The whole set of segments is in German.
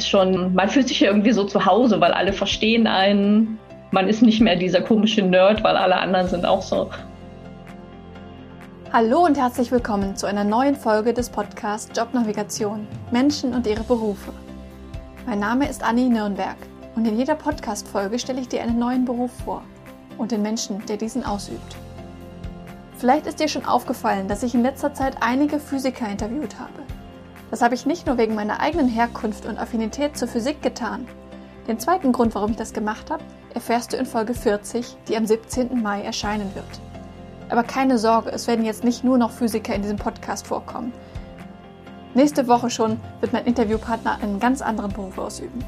ist schon, man fühlt sich irgendwie so zu Hause, weil alle verstehen einen. Man ist nicht mehr dieser komische Nerd, weil alle anderen sind auch so. Hallo und herzlich willkommen zu einer neuen Folge des Podcasts Jobnavigation Menschen und ihre Berufe. Mein Name ist Anni Nürnberg und in jeder Podcast-Folge stelle ich dir einen neuen Beruf vor und den Menschen, der diesen ausübt. Vielleicht ist dir schon aufgefallen, dass ich in letzter Zeit einige Physiker interviewt habe. Das habe ich nicht nur wegen meiner eigenen Herkunft und Affinität zur Physik getan. Den zweiten Grund, warum ich das gemacht habe, erfährst du in Folge 40, die am 17. Mai erscheinen wird. Aber keine Sorge, es werden jetzt nicht nur noch Physiker in diesem Podcast vorkommen. Nächste Woche schon wird mein Interviewpartner einen ganz anderen Beruf ausüben.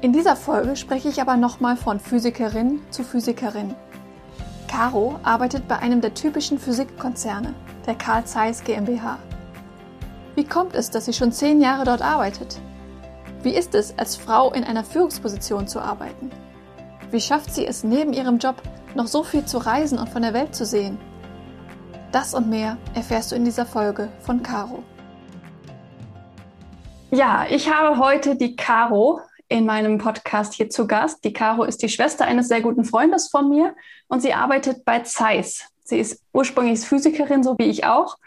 In dieser Folge spreche ich aber nochmal von Physikerin zu Physikerin. Caro arbeitet bei einem der typischen Physikkonzerne, der Carl Zeiss GmbH. Wie kommt es, dass sie schon zehn Jahre dort arbeitet? Wie ist es, als Frau in einer Führungsposition zu arbeiten? Wie schafft sie es, neben ihrem Job noch so viel zu reisen und von der Welt zu sehen? Das und mehr erfährst du in dieser Folge von Caro. Ja, ich habe heute die Caro in meinem Podcast hier zu Gast. Die Caro ist die Schwester eines sehr guten Freundes von mir und sie arbeitet bei Zeiss. Sie ist ursprünglich Physikerin, so wie ich auch,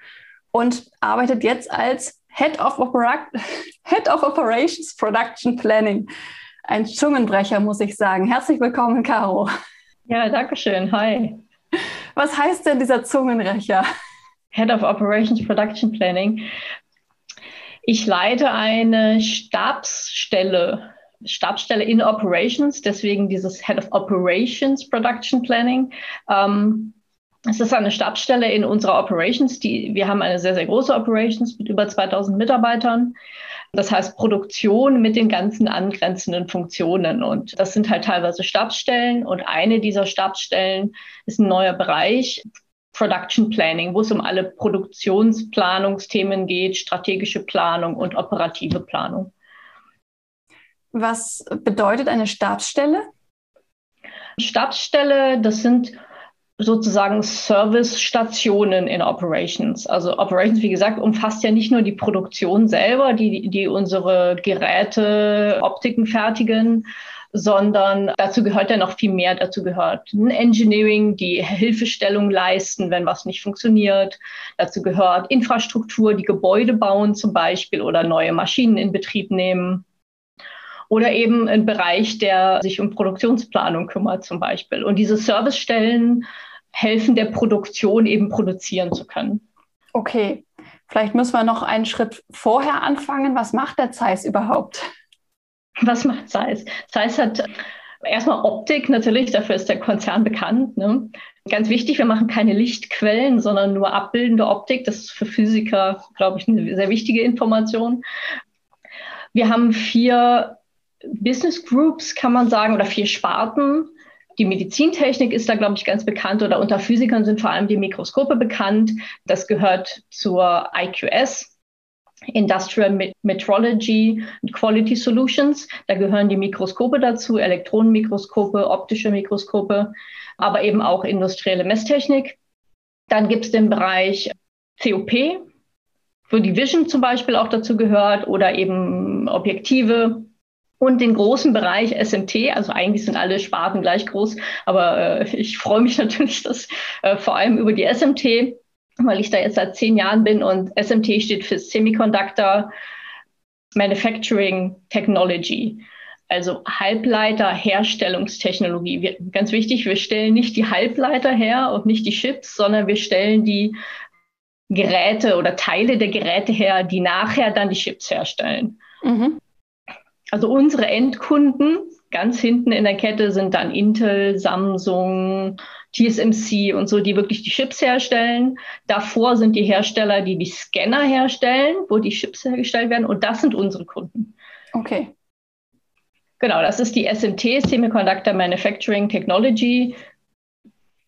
und arbeitet jetzt als Head of, Opera Head of Operations Production Planning. Ein Zungenbrecher, muss ich sagen. Herzlich willkommen, Caro. Ja, danke schön. Hi. Was heißt denn dieser Zungenbrecher? Head of Operations Production Planning. Ich leite eine Stabsstelle Stabsstelle in Operations, deswegen dieses Head of Operations Production Planning. Ähm, es ist eine Stabsstelle in unserer Operations. Die, wir haben eine sehr, sehr große Operations mit über 2000 Mitarbeitern. Das heißt Produktion mit den ganzen angrenzenden Funktionen. Und das sind halt teilweise Stabsstellen. Und eine dieser Stabsstellen ist ein neuer Bereich, Production Planning, wo es um alle Produktionsplanungsthemen geht, strategische Planung und operative Planung. Was bedeutet eine Stabsstelle? Stabsstelle, das sind sozusagen Service-Stationen in Operations. Also Operations, wie gesagt, umfasst ja nicht nur die Produktion selber, die, die unsere Geräte, Optiken fertigen, sondern dazu gehört ja noch viel mehr. Dazu gehört ein Engineering, die Hilfestellung leisten, wenn was nicht funktioniert. Dazu gehört Infrastruktur, die Gebäude bauen zum Beispiel oder neue Maschinen in Betrieb nehmen oder eben ein Bereich, der sich um Produktionsplanung kümmert zum Beispiel. Und diese Servicestellen helfen der Produktion eben produzieren zu können. Okay, vielleicht müssen wir noch einen Schritt vorher anfangen. Was macht der Zeiss überhaupt? Was macht Zeiss? Zeiss hat erstmal Optik natürlich, dafür ist der Konzern bekannt. Ne? Ganz wichtig, wir machen keine Lichtquellen, sondern nur abbildende Optik. Das ist für Physiker, glaube ich, eine sehr wichtige Information. Wir haben vier Business Groups, kann man sagen, oder vier Sparten. Die Medizintechnik ist da, glaube ich, ganz bekannt oder unter Physikern sind vor allem die Mikroskope bekannt. Das gehört zur IQS, Industrial Metrology and Quality Solutions. Da gehören die Mikroskope dazu, Elektronenmikroskope, optische Mikroskope, aber eben auch industrielle Messtechnik. Dann gibt es den Bereich COP, wo die Vision zum Beispiel auch dazu gehört oder eben Objektive, und den großen Bereich SMT. Also eigentlich sind alle Sparten gleich groß, aber äh, ich freue mich natürlich, dass äh, vor allem über die SMT, weil ich da jetzt seit zehn Jahren bin und SMT steht für Semiconductor Manufacturing Technology. Also Halbleiter-Herstellungstechnologie. Wir, ganz wichtig, wir stellen nicht die Halbleiter her und nicht die Chips, sondern wir stellen die Geräte oder Teile der Geräte her, die nachher dann die Chips herstellen. Mhm. Also unsere Endkunden ganz hinten in der Kette sind dann Intel, Samsung, TSMC und so, die wirklich die Chips herstellen. Davor sind die Hersteller, die die Scanner herstellen, wo die Chips hergestellt werden. Und das sind unsere Kunden. Okay. Genau, das ist die SMT, Semiconductor Manufacturing Technology.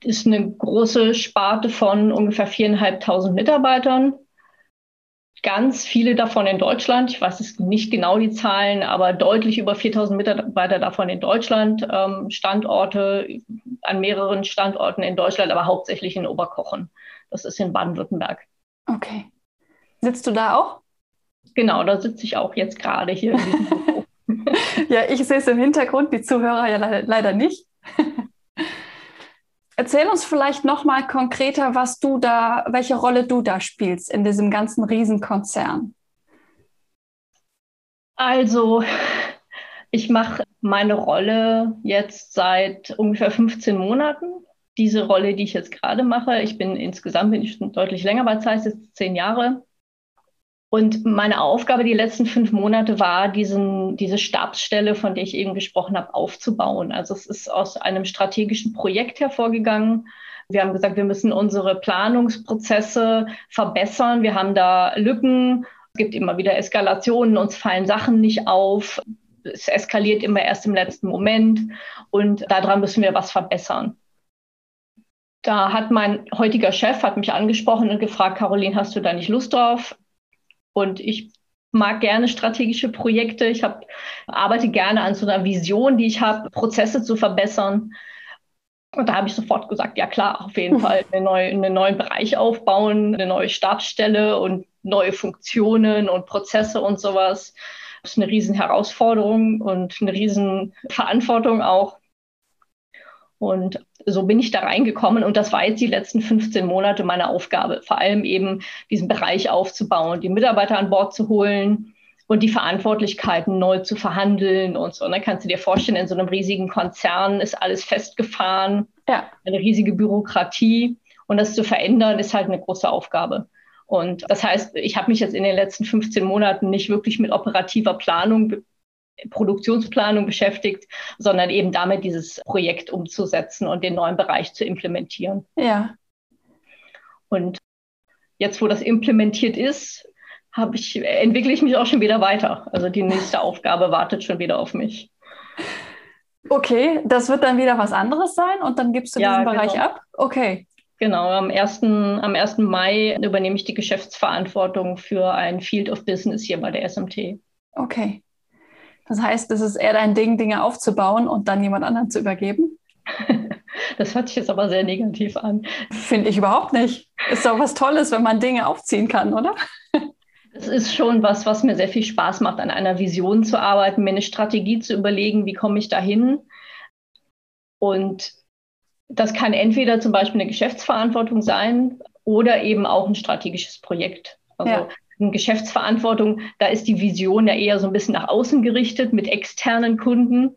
Ist eine große Sparte von ungefähr viereinhalbtausend Mitarbeitern ganz viele davon in Deutschland. Ich weiß es nicht genau die Zahlen, aber deutlich über 4000 Mitarbeiter davon in Deutschland, ähm, Standorte an mehreren Standorten in Deutschland, aber hauptsächlich in Oberkochen. Das ist in Baden-Württemberg. Okay. Sitzt du da auch? Genau, da sitze ich auch jetzt gerade hier. ja, ich sehe es im Hintergrund, die Zuhörer ja leider, leider nicht. Erzähl uns vielleicht noch mal konkreter, was du da, welche Rolle du da spielst in diesem ganzen Riesenkonzern. Also, ich mache meine Rolle jetzt seit ungefähr 15 Monaten. Diese Rolle, die ich jetzt gerade mache, ich bin insgesamt bin ich deutlich länger bei Zeiss, jetzt zehn Jahre. Und meine Aufgabe die letzten fünf Monate war, diesen, diese Stabsstelle, von der ich eben gesprochen habe, aufzubauen. Also es ist aus einem strategischen Projekt hervorgegangen. Wir haben gesagt, wir müssen unsere Planungsprozesse verbessern. Wir haben da Lücken. Es gibt immer wieder Eskalationen. Uns fallen Sachen nicht auf. Es eskaliert immer erst im letzten Moment. Und daran müssen wir was verbessern. Da hat mein heutiger Chef hat mich angesprochen und gefragt, Caroline, hast du da nicht Lust drauf? Und ich mag gerne strategische Projekte. Ich hab, arbeite gerne an so einer Vision, die ich habe, Prozesse zu verbessern. Und da habe ich sofort gesagt, ja klar, auf jeden Fall eine neue, einen neuen Bereich aufbauen, eine neue Stabsstelle und neue Funktionen und Prozesse und sowas. Das ist eine riesen Herausforderung und eine riesen Verantwortung auch. Und so bin ich da reingekommen und das war jetzt die letzten 15 Monate meine Aufgabe, vor allem eben diesen Bereich aufzubauen, die Mitarbeiter an Bord zu holen und die Verantwortlichkeiten neu zu verhandeln und so. Und dann kannst du dir vorstellen, in so einem riesigen Konzern ist alles festgefahren, ja. eine riesige Bürokratie und das zu verändern ist halt eine große Aufgabe. Und das heißt, ich habe mich jetzt in den letzten 15 Monaten nicht wirklich mit operativer Planung Produktionsplanung beschäftigt, sondern eben damit, dieses Projekt umzusetzen und den neuen Bereich zu implementieren. Ja. Und jetzt, wo das implementiert ist, habe ich, entwickle ich mich auch schon wieder weiter. Also die nächste Aufgabe wartet schon wieder auf mich. Okay, das wird dann wieder was anderes sein und dann gibst du ja, diesen Bereich genau. ab? Okay. Genau, am 1., am 1. Mai übernehme ich die Geschäftsverantwortung für ein Field of Business hier bei der SMT. Okay. Das heißt, es ist eher dein Ding, Dinge aufzubauen und dann jemand anderen zu übergeben? Das hört sich jetzt aber sehr negativ an. Finde ich überhaupt nicht. Ist doch was Tolles, wenn man Dinge aufziehen kann, oder? Es ist schon was, was mir sehr viel Spaß macht, an einer Vision zu arbeiten, mir eine Strategie zu überlegen, wie komme ich dahin. Und das kann entweder zum Beispiel eine Geschäftsverantwortung sein oder eben auch ein strategisches Projekt. Also ja. Geschäftsverantwortung, da ist die Vision ja eher so ein bisschen nach außen gerichtet mit externen Kunden.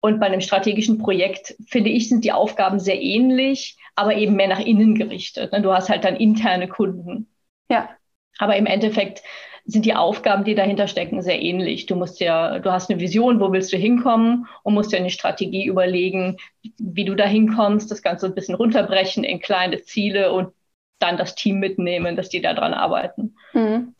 Und bei einem strategischen Projekt, finde ich, sind die Aufgaben sehr ähnlich, aber eben mehr nach innen gerichtet. Ne? Du hast halt dann interne Kunden. Ja. Aber im Endeffekt sind die Aufgaben, die dahinter stecken, sehr ähnlich. Du musst ja, du hast eine Vision, wo willst du hinkommen und musst dir eine Strategie überlegen, wie du da hinkommst, das Ganze ein bisschen runterbrechen in kleine Ziele und dann das Team mitnehmen, dass die daran arbeiten. Mhm.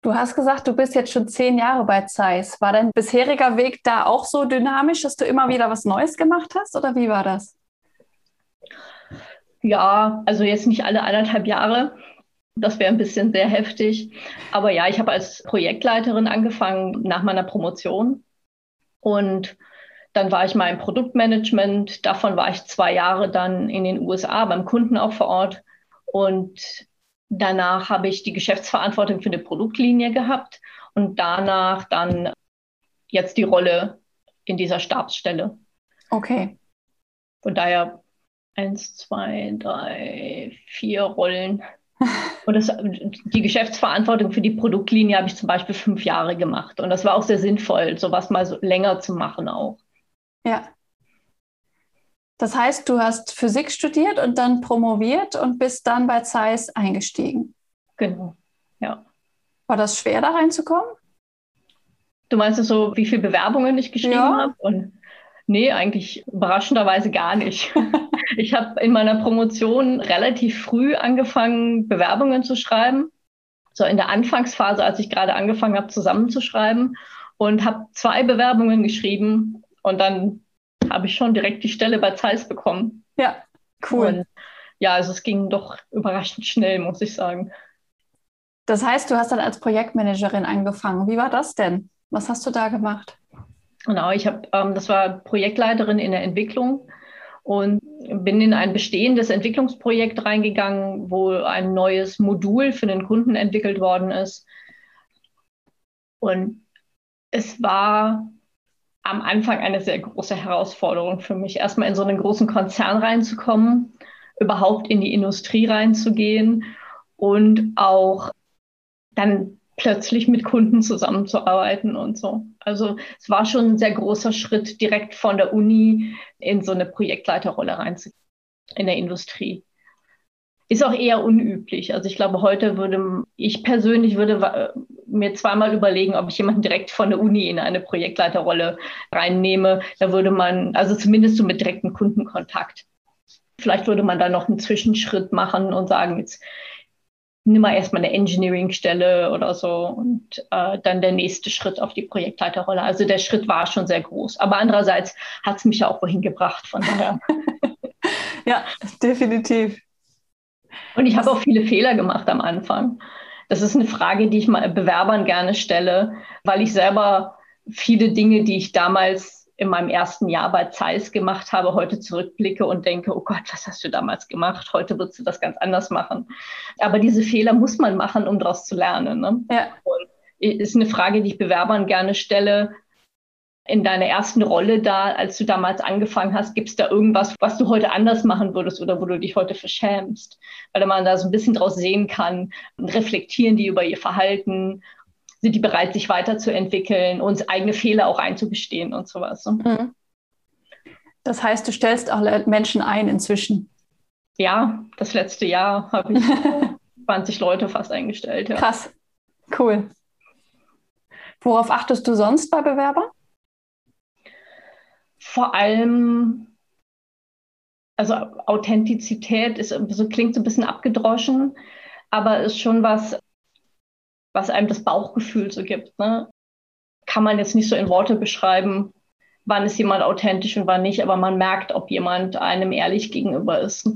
Du hast gesagt, du bist jetzt schon zehn Jahre bei Zeiss. War dein bisheriger Weg da auch so dynamisch, dass du immer wieder was Neues gemacht hast oder wie war das? Ja, also jetzt nicht alle anderthalb Jahre. Das wäre ein bisschen sehr heftig. Aber ja, ich habe als Projektleiterin angefangen nach meiner Promotion. Und dann war ich mal im Produktmanagement. Davon war ich zwei Jahre dann in den USA beim Kunden auch vor Ort. Und Danach habe ich die Geschäftsverantwortung für eine Produktlinie gehabt und danach dann jetzt die Rolle in dieser Stabsstelle. Okay. Von daher eins, zwei, drei, vier Rollen. Und das, die Geschäftsverantwortung für die Produktlinie habe ich zum Beispiel fünf Jahre gemacht. Und das war auch sehr sinnvoll, sowas mal so länger zu machen auch. Ja. Das heißt, du hast Physik studiert und dann promoviert und bist dann bei Zeiss eingestiegen. Genau, ja. War das schwer, da reinzukommen? Du meinst so, wie viele Bewerbungen ich geschrieben ja. habe? Und nee, eigentlich überraschenderweise gar nicht. ich habe in meiner Promotion relativ früh angefangen, Bewerbungen zu schreiben. So in der Anfangsphase, als ich gerade angefangen habe, zusammenzuschreiben und habe zwei Bewerbungen geschrieben und dann habe ich schon direkt die Stelle bei Zeiss bekommen. Ja, cool. Und ja, also es ging doch überraschend schnell, muss ich sagen. Das heißt, du hast dann als Projektmanagerin angefangen. Wie war das denn? Was hast du da gemacht? Genau, ich habe, ähm, das war Projektleiterin in der Entwicklung und bin in ein bestehendes Entwicklungsprojekt reingegangen, wo ein neues Modul für den Kunden entwickelt worden ist. Und es war am Anfang eine sehr große Herausforderung für mich, erstmal in so einen großen Konzern reinzukommen, überhaupt in die Industrie reinzugehen und auch dann plötzlich mit Kunden zusammenzuarbeiten und so. Also es war schon ein sehr großer Schritt, direkt von der Uni in so eine Projektleiterrolle reinzugehen in der Industrie. Ist auch eher unüblich. Also ich glaube, heute würde ich persönlich würde mir zweimal überlegen, ob ich jemanden direkt von der Uni in eine Projektleiterrolle reinnehme. Da würde man, also zumindest so mit direktem Kundenkontakt. Vielleicht würde man da noch einen Zwischenschritt machen und sagen, jetzt nimm mal erstmal eine Engineering-Stelle oder so und äh, dann der nächste Schritt auf die Projektleiterrolle. Also der Schritt war schon sehr groß. Aber andererseits hat es mich ja auch wohin gebracht, von daher. ja, definitiv. Und ich habe auch viele Fehler gemacht am Anfang. Das ist eine Frage, die ich mal Bewerbern gerne stelle, weil ich selber viele Dinge, die ich damals in meinem ersten Jahr bei Zeiss gemacht habe, heute zurückblicke und denke, oh Gott, was hast du damals gemacht? Heute würdest du das ganz anders machen. Aber diese Fehler muss man machen, um daraus zu lernen. Ne? Ja. Und ist eine Frage, die ich Bewerbern gerne stelle. In deiner ersten Rolle da, als du damals angefangen hast, gibt es da irgendwas, was du heute anders machen würdest oder wo du dich heute verschämst? Weil man da so ein bisschen draus sehen kann, reflektieren die über ihr Verhalten sind die bereit, sich weiterzuentwickeln, uns eigene Fehler auch einzugestehen und sowas. Ne? Mhm. Das heißt, du stellst auch Menschen ein inzwischen. Ja, das letzte Jahr habe ich 20 Leute fast eingestellt. Ja. Krass, cool. Worauf achtest du sonst bei Bewerbern? Vor allem, also Authentizität ist so klingt so ein bisschen abgedroschen, aber ist schon was, was einem das Bauchgefühl so gibt. Ne? Kann man jetzt nicht so in Worte beschreiben, wann ist jemand authentisch und wann nicht, aber man merkt, ob jemand einem ehrlich gegenüber ist.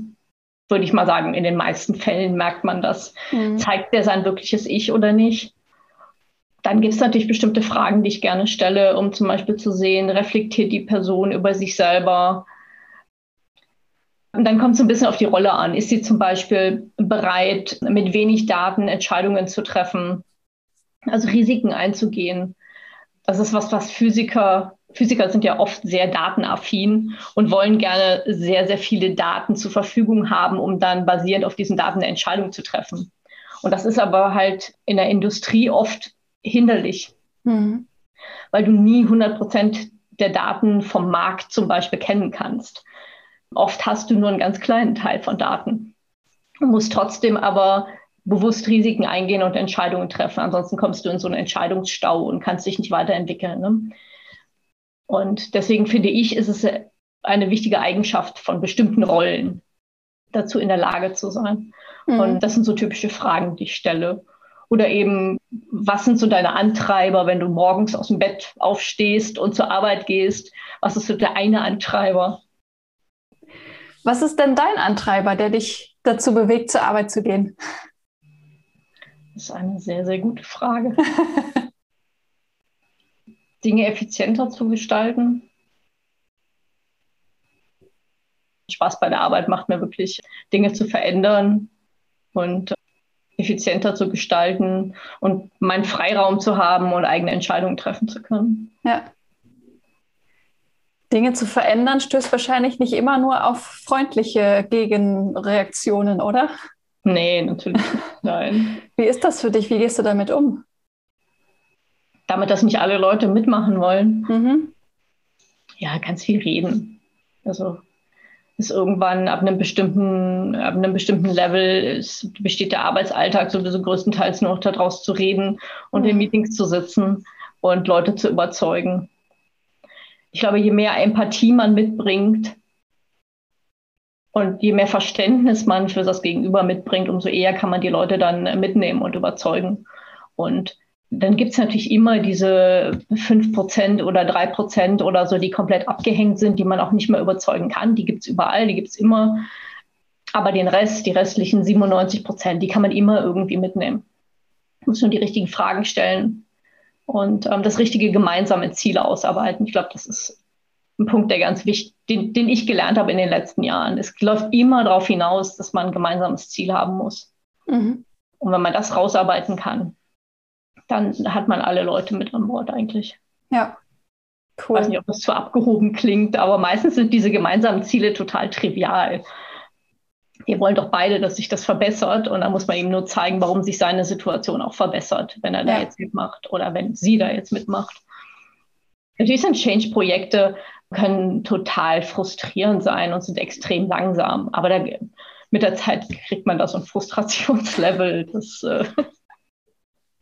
Würde ich mal sagen, in den meisten Fällen merkt man das. Mhm. Zeigt der sein wirkliches Ich oder nicht? Dann gibt es natürlich bestimmte Fragen, die ich gerne stelle, um zum Beispiel zu sehen, reflektiert die Person über sich selber? Und dann kommt es ein bisschen auf die Rolle an. Ist sie zum Beispiel bereit, mit wenig Daten Entscheidungen zu treffen? also Risiken einzugehen. Das ist was, was Physiker, Physiker sind ja oft sehr datenaffin und wollen gerne sehr, sehr viele Daten zur Verfügung haben, um dann basierend auf diesen Daten eine Entscheidung zu treffen. Und das ist aber halt in der Industrie oft hinderlich, mhm. weil du nie 100 Prozent der Daten vom Markt zum Beispiel kennen kannst. Oft hast du nur einen ganz kleinen Teil von Daten. Du musst trotzdem aber bewusst Risiken eingehen und Entscheidungen treffen. Ansonsten kommst du in so einen Entscheidungsstau und kannst dich nicht weiterentwickeln. Ne? Und deswegen finde ich, ist es eine wichtige Eigenschaft von bestimmten Rollen, dazu in der Lage zu sein. Mhm. Und das sind so typische Fragen, die ich stelle. Oder eben, was sind so deine Antreiber, wenn du morgens aus dem Bett aufstehst und zur Arbeit gehst? Was ist so der eine Antreiber? Was ist denn dein Antreiber, der dich dazu bewegt, zur Arbeit zu gehen? Das ist eine sehr, sehr gute Frage. Dinge effizienter zu gestalten. Spaß bei der Arbeit macht mir wirklich, Dinge zu verändern und effizienter zu gestalten und meinen Freiraum zu haben und eigene Entscheidungen treffen zu können. Ja. Dinge zu verändern stößt wahrscheinlich nicht immer nur auf freundliche Gegenreaktionen, oder? Nee, natürlich nicht. Nein. Wie ist das für dich? Wie gehst du damit um? Damit, dass nicht alle Leute mitmachen wollen. Mhm. Ja, ganz viel reden. Also ist irgendwann ab einem bestimmten, ab einem bestimmten Level ist, besteht der Arbeitsalltag sowieso größtenteils nur noch daraus zu reden und mhm. in Meetings zu sitzen und Leute zu überzeugen. Ich glaube, je mehr Empathie man mitbringt, und je mehr Verständnis man für das Gegenüber mitbringt, umso eher kann man die Leute dann mitnehmen und überzeugen. Und dann gibt es natürlich immer diese 5% oder 3% oder so, die komplett abgehängt sind, die man auch nicht mehr überzeugen kann. Die gibt es überall, die gibt es immer. Aber den Rest, die restlichen 97 Prozent, die kann man immer irgendwie mitnehmen. Man muss nur die richtigen Fragen stellen und ähm, das richtige gemeinsame Ziel ausarbeiten. Ich glaube, das ist ein Punkt, der ganz wichtig, den, den ich gelernt habe in den letzten Jahren. Es läuft immer darauf hinaus, dass man ein gemeinsames Ziel haben muss. Mhm. Und wenn man das rausarbeiten kann, dann hat man alle Leute mit an Bord eigentlich. Ja. Cool. Ich weiß nicht, ob das zu abgehoben klingt, aber meistens sind diese gemeinsamen Ziele total trivial. Wir wollen doch beide, dass sich das verbessert und dann muss man ihm nur zeigen, warum sich seine Situation auch verbessert, wenn er ja. da jetzt mitmacht oder wenn sie da jetzt mitmacht. Natürlich sind Change-Projekte können total frustrierend sein und sind extrem langsam, aber da, mit der Zeit kriegt man da so ein Frustrationslevel, das äh,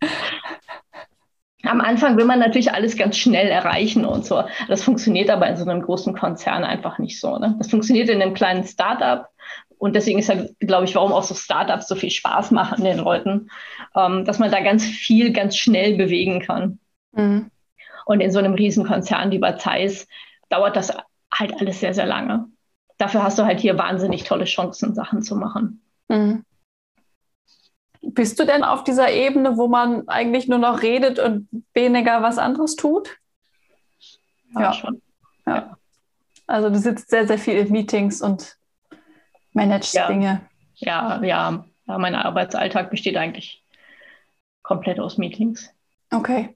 am Anfang will man natürlich alles ganz schnell erreichen und so. Das funktioniert aber in so einem großen Konzern einfach nicht so. Ne? Das funktioniert in einem kleinen Startup. Und deswegen ist ja, glaube ich, warum auch so Startups so viel Spaß machen den Leuten, ähm, dass man da ganz viel, ganz schnell bewegen kann. Mhm. Und in so einem Riesenkonzern wie bei Zeiss dauert das halt alles sehr, sehr lange. Dafür hast du halt hier wahnsinnig tolle Chancen, Sachen zu machen. Mhm. Bist du denn auf dieser Ebene, wo man eigentlich nur noch redet und weniger was anderes tut? Ja, ja. schon. Ja. Also du sitzt sehr, sehr viel in Meetings und managst ja. Dinge. Ja, ja, ja. Mein Arbeitsalltag besteht eigentlich komplett aus Meetings. Okay.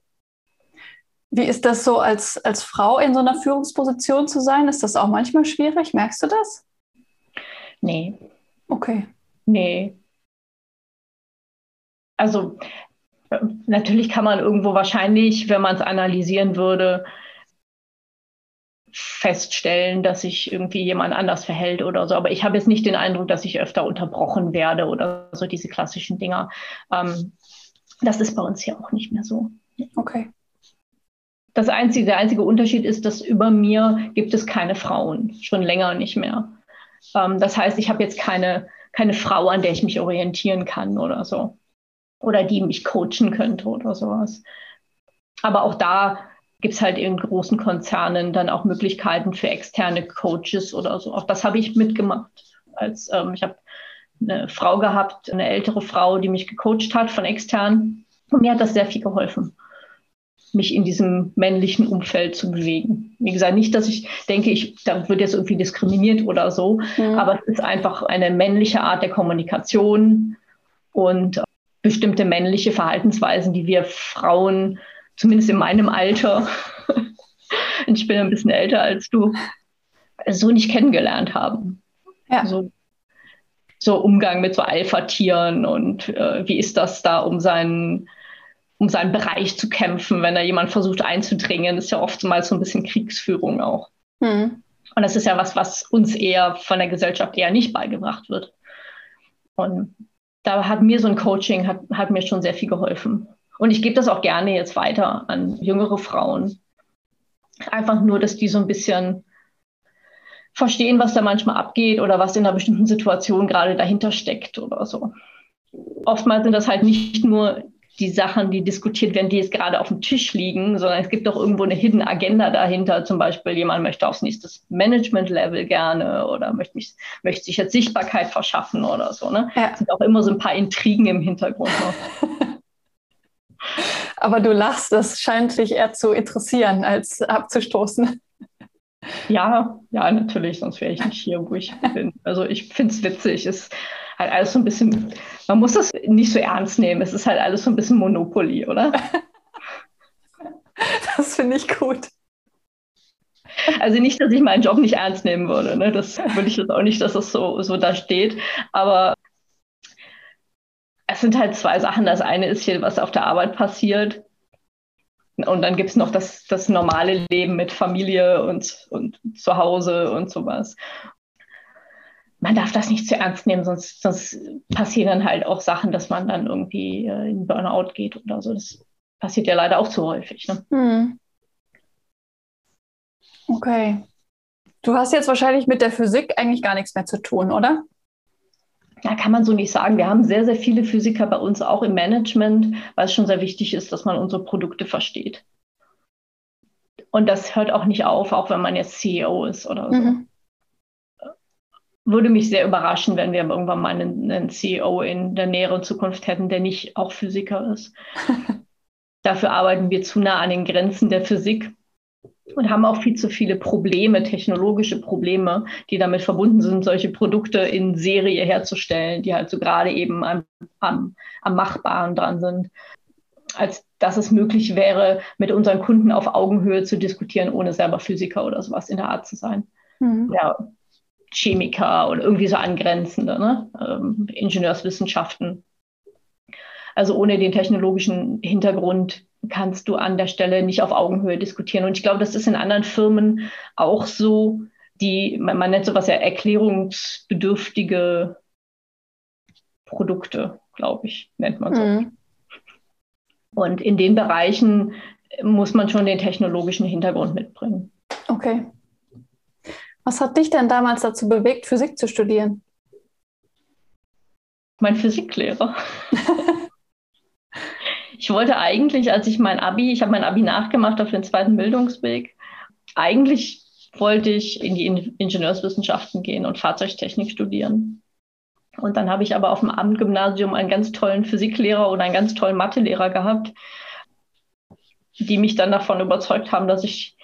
Wie ist das so, als, als Frau in so einer Führungsposition zu sein? Ist das auch manchmal schwierig? Merkst du das? Nee. Okay. Nee, also äh, natürlich kann man irgendwo wahrscheinlich, wenn man es analysieren würde, feststellen, dass sich irgendwie jemand anders verhält oder so. Aber ich habe jetzt nicht den Eindruck, dass ich öfter unterbrochen werde oder so diese klassischen Dinger. Ähm, das ist bei uns hier auch nicht mehr so. Okay. Das einzige, der einzige Unterschied ist, dass über mir gibt es keine Frauen, schon länger nicht mehr. Ähm, das heißt, ich habe jetzt keine, keine Frau, an der ich mich orientieren kann oder so oder die mich coachen könnte oder sowas. Aber auch da gibt es halt in großen Konzernen dann auch Möglichkeiten für externe Coaches oder so. Auch das habe ich mitgemacht. Als ähm, ich habe eine Frau gehabt, eine ältere Frau, die mich gecoacht hat von extern. Und mir hat das sehr viel geholfen, mich in diesem männlichen Umfeld zu bewegen. Wie gesagt, nicht, dass ich denke, ich, da wird jetzt irgendwie diskriminiert oder so, mhm. aber es ist einfach eine männliche Art der Kommunikation und bestimmte männliche Verhaltensweisen, die wir Frauen, zumindest in meinem Alter, ich bin ein bisschen älter als du, so nicht kennengelernt haben. Ja. So, so Umgang mit so Alpha-Tieren und äh, wie ist das da, um seinen, um seinen Bereich zu kämpfen, wenn da jemand versucht einzudringen, das ist ja oftmals so ein bisschen Kriegsführung auch. Mhm. Und das ist ja was, was uns eher von der Gesellschaft eher nicht beigebracht wird. Und da hat mir so ein Coaching, hat, hat mir schon sehr viel geholfen. Und ich gebe das auch gerne jetzt weiter an jüngere Frauen. Einfach nur, dass die so ein bisschen verstehen, was da manchmal abgeht oder was in einer bestimmten Situation gerade dahinter steckt oder so. Oftmals sind das halt nicht nur die Sachen, die diskutiert werden, die jetzt gerade auf dem Tisch liegen, sondern es gibt auch irgendwo eine Hidden Agenda dahinter. Zum Beispiel jemand möchte aufs nächste Management-Level gerne oder möchte, mich, möchte sich jetzt Sichtbarkeit verschaffen oder so. Ne? Ja. Es sind auch immer so ein paar Intrigen im Hintergrund noch. Aber du lachst, das scheint dich eher zu interessieren als abzustoßen. Ja, ja, natürlich, sonst wäre ich nicht hier, wo ich bin. Also ich finde es witzig. Es halt alles so ein bisschen, man muss das nicht so ernst nehmen. Es ist halt alles so ein bisschen Monopoly, oder? Das finde ich gut. Also nicht, dass ich meinen Job nicht ernst nehmen würde. Ne? Das würde ich jetzt auch nicht, dass das so, so da steht. Aber es sind halt zwei Sachen. Das eine ist hier, was auf der Arbeit passiert. Und dann gibt es noch das, das normale Leben mit Familie und, und zu Hause und sowas man darf das nicht zu ernst nehmen, sonst, sonst passieren dann halt auch Sachen, dass man dann irgendwie äh, in Burnout geht oder so. Das passiert ja leider auch zu häufig. Ne? Hm. Okay. Du hast jetzt wahrscheinlich mit der Physik eigentlich gar nichts mehr zu tun, oder? Ja, kann man so nicht sagen. Wir haben sehr, sehr viele Physiker bei uns auch im Management, weil es schon sehr wichtig ist, dass man unsere Produkte versteht. Und das hört auch nicht auf, auch wenn man jetzt CEO ist oder so. Mhm würde mich sehr überraschen, wenn wir irgendwann mal einen, einen, CEO in der näheren Zukunft hätten, der nicht auch Physiker ist. Dafür arbeiten wir zu nah an den Grenzen der Physik und haben auch viel zu viele Probleme, technologische Probleme, die damit verbunden sind, solche Produkte in Serie herzustellen, die halt so gerade eben am, am, am Machbaren dran sind. als dass es möglich wäre, mit unseren Kunden auf Augenhöhe zu diskutieren, ohne selber Physiker oder sowas in der Art zu sein. Mhm. Ja, Chemiker oder irgendwie so angrenzende ne? ähm, Ingenieurswissenschaften. Also ohne den technologischen Hintergrund kannst du an der Stelle nicht auf Augenhöhe diskutieren. Und ich glaube, das ist in anderen Firmen auch so, die, man, man nennt sowas ja erklärungsbedürftige Produkte, glaube ich, nennt man so. Mhm. Und in den Bereichen muss man schon den technologischen Hintergrund mitbringen. Okay. Was hat dich denn damals dazu bewegt, Physik zu studieren? Mein Physiklehrer. ich wollte eigentlich, als ich mein Abi, ich habe mein Abi nachgemacht auf den zweiten Bildungsweg, eigentlich wollte ich in die Ingenieurswissenschaften gehen und Fahrzeugtechnik studieren. Und dann habe ich aber auf dem Abendgymnasium einen ganz tollen Physiklehrer oder einen ganz tollen Mathelehrer gehabt, die mich dann davon überzeugt haben, dass ich,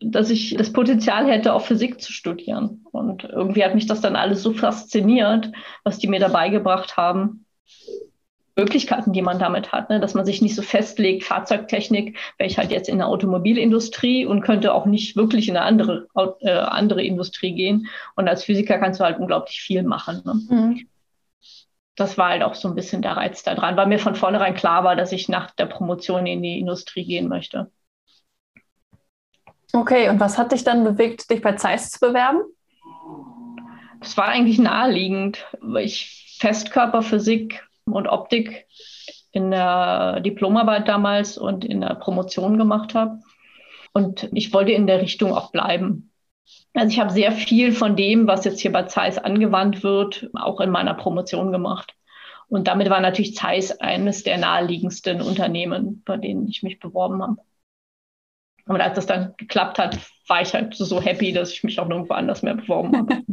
dass ich das Potenzial hätte, auch Physik zu studieren. Und irgendwie hat mich das dann alles so fasziniert, was die mir dabei gebracht haben. Möglichkeiten, die man damit hat, ne? dass man sich nicht so festlegt, Fahrzeugtechnik, wäre ich halt jetzt in der Automobilindustrie und könnte auch nicht wirklich in eine andere, äh, andere Industrie gehen. Und als Physiker kannst du halt unglaublich viel machen. Ne? Mhm. Das war halt auch so ein bisschen der Reiz daran, weil mir von vornherein klar war, dass ich nach der Promotion in die Industrie gehen möchte. Okay, und was hat dich dann bewegt, dich bei Zeiss zu bewerben? Das war eigentlich naheliegend, weil ich Festkörperphysik und Optik in der Diplomarbeit damals und in der Promotion gemacht habe. Und ich wollte in der Richtung auch bleiben. Also ich habe sehr viel von dem, was jetzt hier bei Zeiss angewandt wird, auch in meiner Promotion gemacht. Und damit war natürlich Zeiss eines der naheliegendsten Unternehmen, bei denen ich mich beworben habe. Und als das dann geklappt hat, war ich halt so happy, dass ich mich auch nirgendwo anders mehr beworben habe.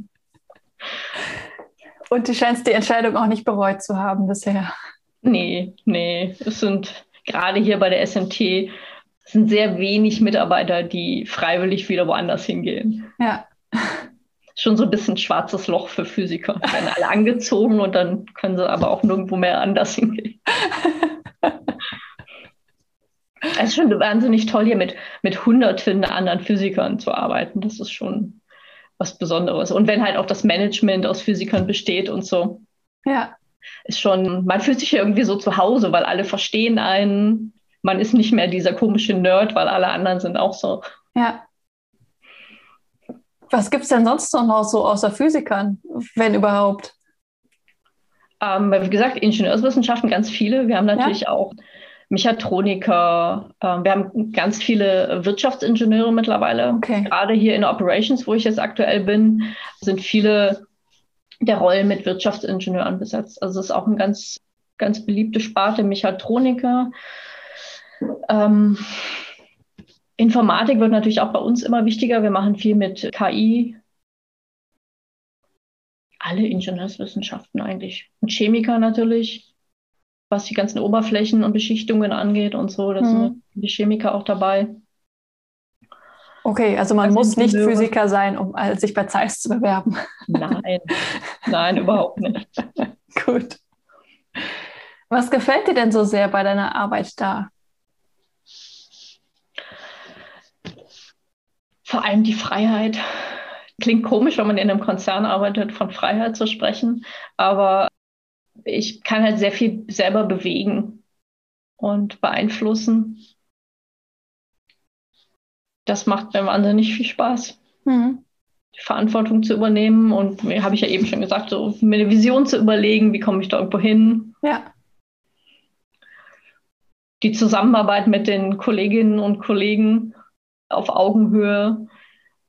Und du scheinst die Entscheidung auch nicht bereut zu haben bisher. Nee, nee. Es sind gerade hier bei der SMT sind sehr wenig Mitarbeiter, die freiwillig wieder woanders hingehen. Ja. Schon so ein bisschen schwarzes Loch für Physiker. Die werden alle angezogen und dann können sie aber auch nirgendwo mehr anders hingehen. Es ist schon wahnsinnig toll, hier mit, mit hunderten anderen Physikern zu arbeiten. Das ist schon was Besonderes. Und wenn halt auch das Management aus Physikern besteht und so. Ja. Ist schon, man fühlt sich ja irgendwie so zu Hause, weil alle verstehen einen. Man ist nicht mehr dieser komische Nerd, weil alle anderen sind auch so. Ja. Was gibt es denn sonst noch so außer Physikern, wenn überhaupt? Ähm, wie gesagt, Ingenieurswissenschaften ganz viele. Wir haben natürlich ja. auch Mechatroniker. Ähm, wir haben ganz viele Wirtschaftsingenieure mittlerweile. Okay. Gerade hier in Operations, wo ich jetzt aktuell bin, sind viele der Rollen mit Wirtschaftsingenieuren besetzt. Also es ist auch eine ganz, ganz beliebte Sparte Mechatroniker. Ähm, Informatik wird natürlich auch bei uns immer wichtiger. Wir machen viel mit KI. Alle Ingenieurswissenschaften eigentlich. Und Chemiker natürlich was die ganzen Oberflächen und Beschichtungen angeht und so. Da hm. sind die Chemiker auch dabei. Okay, also man das muss nicht Physiker sein, um sich bei Zeiss zu bewerben. Nein, nein, überhaupt nicht. Gut. Was gefällt dir denn so sehr bei deiner Arbeit da? Vor allem die Freiheit. Klingt komisch, wenn man in einem Konzern arbeitet, von Freiheit zu sprechen, aber ich kann halt sehr viel selber bewegen und beeinflussen. Das macht mir wahnsinnig viel Spaß. Mhm. Die Verantwortung zu übernehmen und mir habe ich ja eben schon gesagt, so mir eine Vision zu überlegen, wie komme ich da irgendwo hin. Ja. Die Zusammenarbeit mit den Kolleginnen und Kollegen auf Augenhöhe.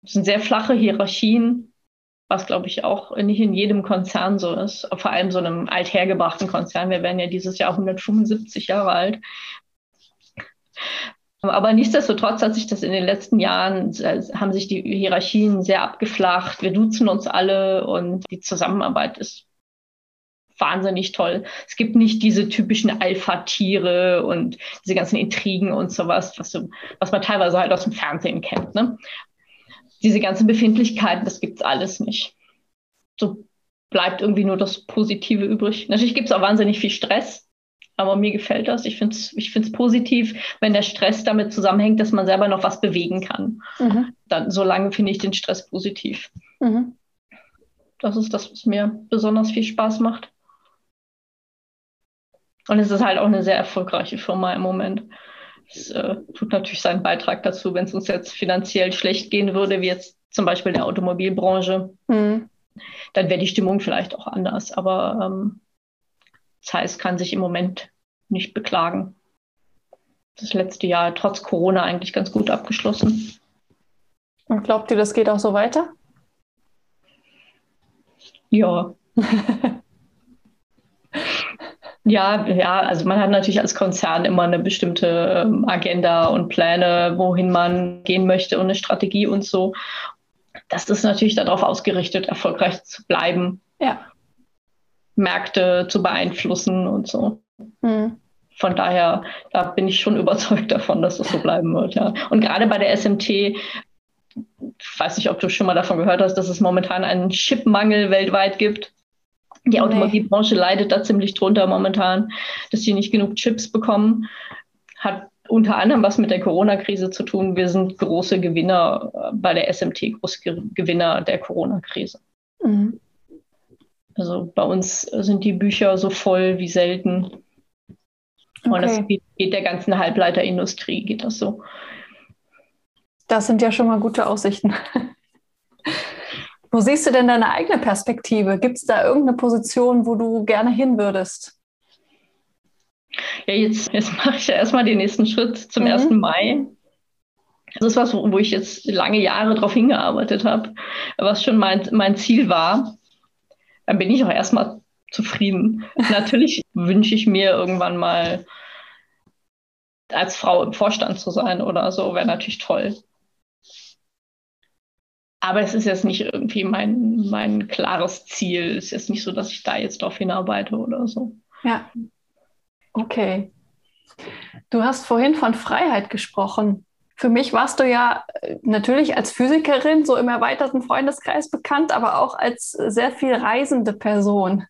Das sind sehr flache Hierarchien was glaube ich auch nicht in jedem Konzern so ist, vor allem so einem althergebrachten Konzern. Wir werden ja dieses Jahr 175 Jahre alt. Aber nichtsdestotrotz hat sich das in den letzten Jahren, äh, haben sich die Hierarchien sehr abgeflacht. Wir duzen uns alle und die Zusammenarbeit ist wahnsinnig toll. Es gibt nicht diese typischen Alpha-Tiere und diese ganzen Intrigen und sowas, was, was man teilweise halt aus dem Fernsehen kennt. Ne? Diese ganzen Befindlichkeiten, das gibt es alles nicht. So bleibt irgendwie nur das Positive übrig. Natürlich gibt es auch wahnsinnig viel Stress, Aber mir gefällt das. Ich finde es ich find's positiv, wenn der Stress damit zusammenhängt, dass man selber noch was bewegen kann. Mhm. Dann, solange finde ich den Stress positiv. Mhm. Das ist das, was mir besonders viel Spaß macht. Und es ist halt auch eine sehr erfolgreiche Firma im Moment. Es äh, tut natürlich seinen Beitrag dazu, wenn es uns jetzt finanziell schlecht gehen würde, wie jetzt zum Beispiel der Automobilbranche, mhm. dann wäre die Stimmung vielleicht auch anders. Aber ähm, Zeiss kann sich im Moment nicht beklagen. Das letzte Jahr trotz Corona eigentlich ganz gut abgeschlossen. Und glaubt ihr, das geht auch so weiter? Ja. Ja, ja, also man hat natürlich als Konzern immer eine bestimmte ähm, Agenda und Pläne, wohin man gehen möchte und eine Strategie und so. Das ist natürlich darauf ausgerichtet, erfolgreich zu bleiben. Ja. Märkte zu beeinflussen und so. Mhm. Von daher, da bin ich schon überzeugt davon, dass das so bleiben wird, ja. Und gerade bei der SMT, ich weiß nicht, ob du schon mal davon gehört hast, dass es momentan einen Chipmangel weltweit gibt. Die Automobilbranche nee. leidet da ziemlich drunter momentan, dass sie nicht genug Chips bekommen. Hat unter anderem was mit der Corona-Krise zu tun. Wir sind große Gewinner äh, bei der SMT, große Gewinner der Corona-Krise. Mhm. Also bei uns sind die Bücher so voll wie selten. Okay. Und das geht, geht der ganzen Halbleiterindustrie, geht das so. Das sind ja schon mal gute Aussichten. Wo siehst du denn deine eigene Perspektive? Gibt es da irgendeine Position, wo du gerne hin würdest? Ja, jetzt, jetzt mache ich ja erstmal den nächsten Schritt zum mhm. 1. Mai. Das ist was, wo ich jetzt lange Jahre darauf hingearbeitet habe, was schon mein, mein Ziel war. Dann bin ich auch erstmal zufrieden. Natürlich wünsche ich mir irgendwann mal als Frau im Vorstand zu sein oder so, wäre natürlich toll. Aber es ist jetzt nicht irgendwie mein, mein klares Ziel. Es ist jetzt nicht so, dass ich da jetzt darauf hinarbeite oder so. Ja. Okay. Du hast vorhin von Freiheit gesprochen. Für mich warst du ja äh, natürlich als Physikerin so im erweiterten Freundeskreis bekannt, aber auch als sehr viel reisende Person.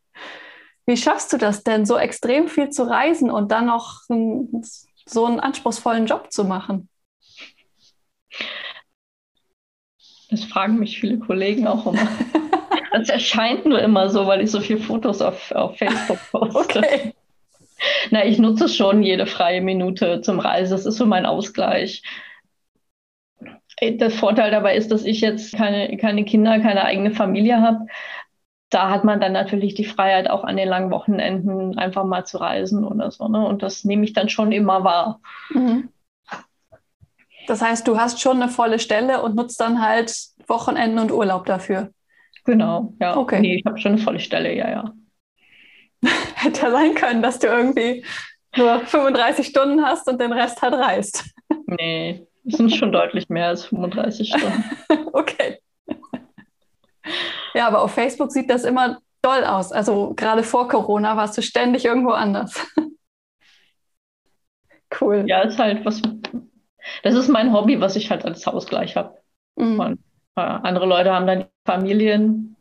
Wie schaffst du das denn, so extrem viel zu reisen und dann noch so einen anspruchsvollen Job zu machen? Das fragen mich viele Kollegen auch immer. Das erscheint nur immer so, weil ich so viele Fotos auf, auf Facebook poste. Okay. Na, ich nutze schon jede freie Minute zum Reisen. Das ist so mein Ausgleich. Der Vorteil dabei ist, dass ich jetzt keine, keine Kinder, keine eigene Familie habe. Da hat man dann natürlich die Freiheit, auch an den langen Wochenenden einfach mal zu reisen oder so. Ne? Und das nehme ich dann schon immer wahr. Mhm. Das heißt, du hast schon eine volle Stelle und nutzt dann halt Wochenenden und Urlaub dafür. Genau, ja. Okay. Nee, ich habe schon eine volle Stelle, ja, ja. Hätte ja sein können, dass du irgendwie nur 35 Stunden hast und den Rest halt reist. Nee, es sind schon deutlich mehr als 35 Stunden. okay. Ja, aber auf Facebook sieht das immer doll aus. Also gerade vor Corona warst du ständig irgendwo anders. cool. Ja, ist halt was, das ist mein Hobby, was ich halt als Ausgleich habe. Mhm. Und, äh, andere Leute haben dann Familien.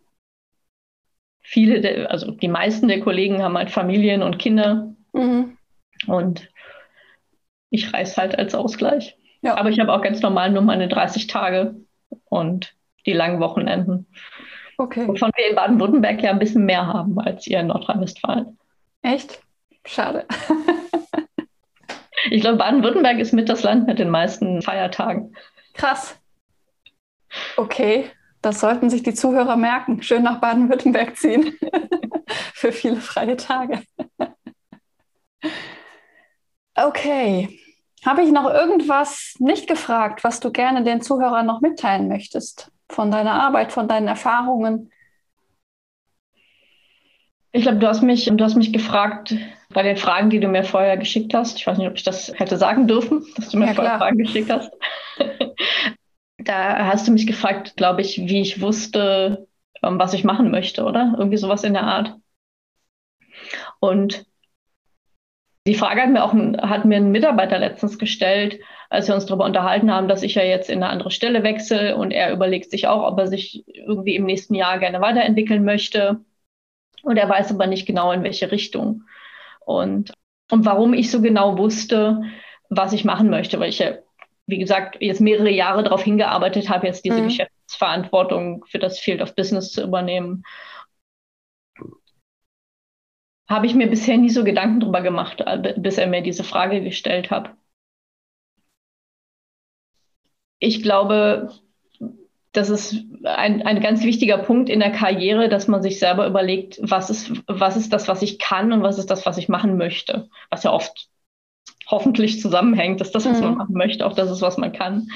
Viele, der, also die meisten der Kollegen haben halt Familien und Kinder. Mhm. Und ich reise halt als Ausgleich. Ja. Aber ich habe auch ganz normal nur meine 30 Tage und die langen Wochenenden. Okay. Wovon wir in Baden-Württemberg ja ein bisschen mehr haben als ihr in Nordrhein-Westfalen. Echt? Schade. Ich glaube, Baden-Württemberg ist mit das Land mit den meisten Feiertagen. Krass. Okay, das sollten sich die Zuhörer merken. Schön nach Baden-Württemberg ziehen. Für viele freie Tage. Okay. Habe ich noch irgendwas nicht gefragt, was du gerne den Zuhörern noch mitteilen möchtest? Von deiner Arbeit, von deinen Erfahrungen? Ich glaube, du hast mich, du hast mich gefragt bei den Fragen, die du mir vorher geschickt hast. Ich weiß nicht, ob ich das hätte sagen dürfen, dass du mir ja, vorher klar. Fragen geschickt hast. da hast du mich gefragt, glaube ich, wie ich wusste, ähm, was ich machen möchte, oder? Irgendwie sowas in der Art. Und die Frage hat mir auch hat mir ein Mitarbeiter letztens gestellt, als wir uns darüber unterhalten haben, dass ich ja jetzt in eine andere Stelle wechsle und er überlegt sich auch, ob er sich irgendwie im nächsten Jahr gerne weiterentwickeln möchte. Und er weiß aber nicht genau, in welche Richtung. Und und warum ich so genau wusste, was ich machen möchte, weil ich ja, wie gesagt, jetzt mehrere Jahre darauf hingearbeitet habe, jetzt diese mhm. Geschäftsverantwortung für das Field of Business zu übernehmen. Habe ich mir bisher nie so Gedanken drüber gemacht, äh, bis er mir diese Frage gestellt hat. Ich glaube, das ist ein, ein ganz wichtiger Punkt in der Karriere, dass man sich selber überlegt, was ist, was ist das, was ich kann und was ist das, was ich machen möchte. Was ja oft hoffentlich zusammenhängt, dass das, was mhm. man machen möchte, auch das ist, was man kann.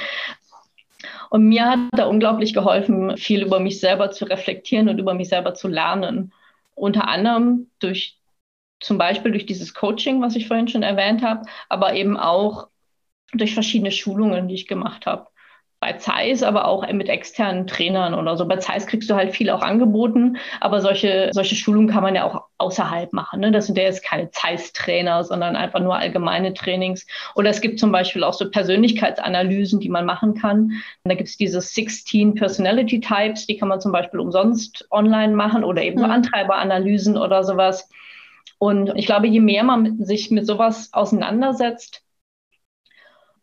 Und mir hat da unglaublich geholfen, viel über mich selber zu reflektieren und über mich selber zu lernen. Unter anderem durch zum Beispiel durch dieses Coaching, was ich vorhin schon erwähnt habe, aber eben auch durch verschiedene Schulungen, die ich gemacht habe bei Zeiss, aber auch mit externen Trainern oder so. Bei Zeiss kriegst du halt viel auch angeboten, aber solche, solche Schulungen kann man ja auch außerhalb machen. Ne? Das sind ja jetzt keine Zeiss-Trainer, sondern einfach nur allgemeine Trainings. Oder es gibt zum Beispiel auch so Persönlichkeitsanalysen, die man machen kann. Und da gibt es diese 16 Personality Types, die kann man zum Beispiel umsonst online machen oder eben mhm. so Antreiberanalysen oder sowas. Und ich glaube, je mehr man sich mit sowas auseinandersetzt,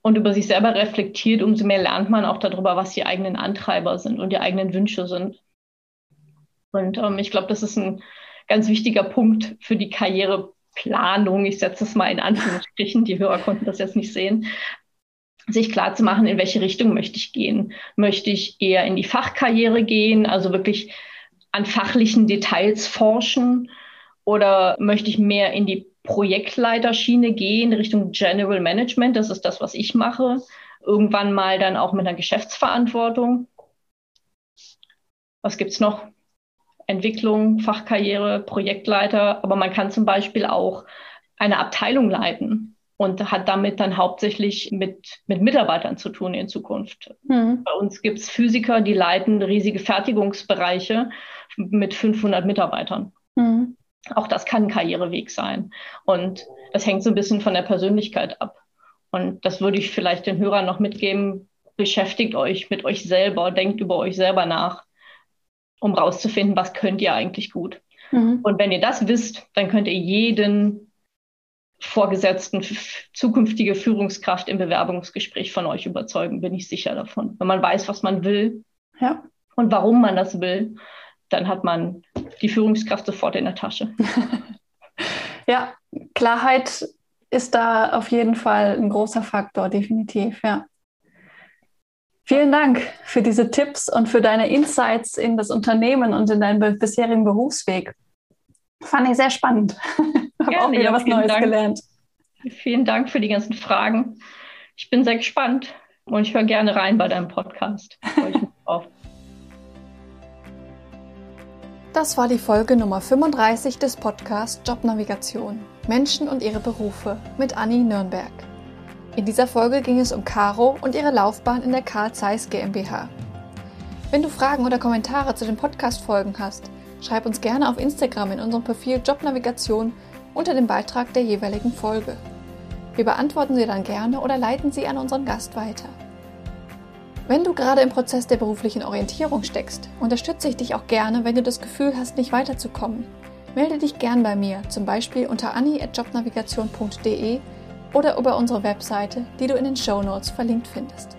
und über sich selber reflektiert, umso mehr lernt man auch darüber, was die eigenen Antreiber sind und die eigenen Wünsche sind. Und ähm, ich glaube, das ist ein ganz wichtiger Punkt für die Karriereplanung. Ich setze es mal in Anführungsstrichen, die Hörer konnten das jetzt nicht sehen. Sich klar zu machen, in welche Richtung möchte ich gehen. Möchte ich eher in die Fachkarriere gehen, also wirklich an fachlichen Details forschen? Oder möchte ich mehr in die Projektleiterschiene gehen, Richtung General Management. Das ist das, was ich mache. Irgendwann mal dann auch mit einer Geschäftsverantwortung. Was gibt es noch? Entwicklung, Fachkarriere, Projektleiter. Aber man kann zum Beispiel auch eine Abteilung leiten und hat damit dann hauptsächlich mit, mit Mitarbeitern zu tun in Zukunft. Mhm. Bei uns gibt es Physiker, die leiten riesige Fertigungsbereiche mit 500 Mitarbeitern. Mhm. Auch das kann ein Karriereweg sein. Und das hängt so ein bisschen von der Persönlichkeit ab. Und das würde ich vielleicht den Hörern noch mitgeben. Beschäftigt euch mit euch selber, denkt über euch selber nach, um rauszufinden, was könnt ihr eigentlich gut. Mhm. Und wenn ihr das wisst, dann könnt ihr jeden Vorgesetzten, zukünftige Führungskraft im Bewerbungsgespräch von euch überzeugen, bin ich sicher davon. Wenn man weiß, was man will ja. und warum man das will, dann hat man die Führungskraft sofort in der Tasche. ja, Klarheit ist da auf jeden Fall ein großer Faktor, definitiv, ja. Vielen Dank für diese Tipps und für deine Insights in das Unternehmen und in deinen bisherigen Berufsweg. Fand ich sehr spannend. Habe auch wieder was Neues Dank. gelernt. Vielen Dank für die ganzen Fragen. Ich bin sehr gespannt und ich höre gerne rein bei deinem Podcast. Freue ich mich drauf. Das war die Folge Nummer 35 des Podcasts Jobnavigation Menschen und ihre Berufe mit Anni Nürnberg. In dieser Folge ging es um Caro und ihre Laufbahn in der Karl Zeiss GmbH. Wenn du Fragen oder Kommentare zu den Podcast-Folgen hast, schreib uns gerne auf Instagram in unserem Profil Jobnavigation unter dem Beitrag der jeweiligen Folge. Wir beantworten sie dann gerne oder leiten sie an unseren Gast weiter. Wenn du gerade im Prozess der beruflichen Orientierung steckst, unterstütze ich dich auch gerne, wenn du das Gefühl hast, nicht weiterzukommen. Melde dich gern bei mir, zum Beispiel unter anni.jobnavigation.de oder über unsere Webseite, die du in den Show Notes verlinkt findest.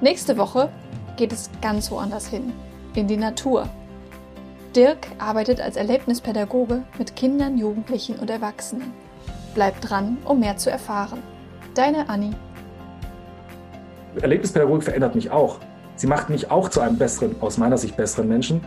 Nächste Woche geht es ganz woanders hin, in die Natur. Dirk arbeitet als Erlebnispädagoge mit Kindern, Jugendlichen und Erwachsenen. Bleib dran, um mehr zu erfahren. Deine Anni. Erlebnispädagogik verändert mich auch. Sie macht mich auch zu einem besseren, aus meiner Sicht besseren Menschen.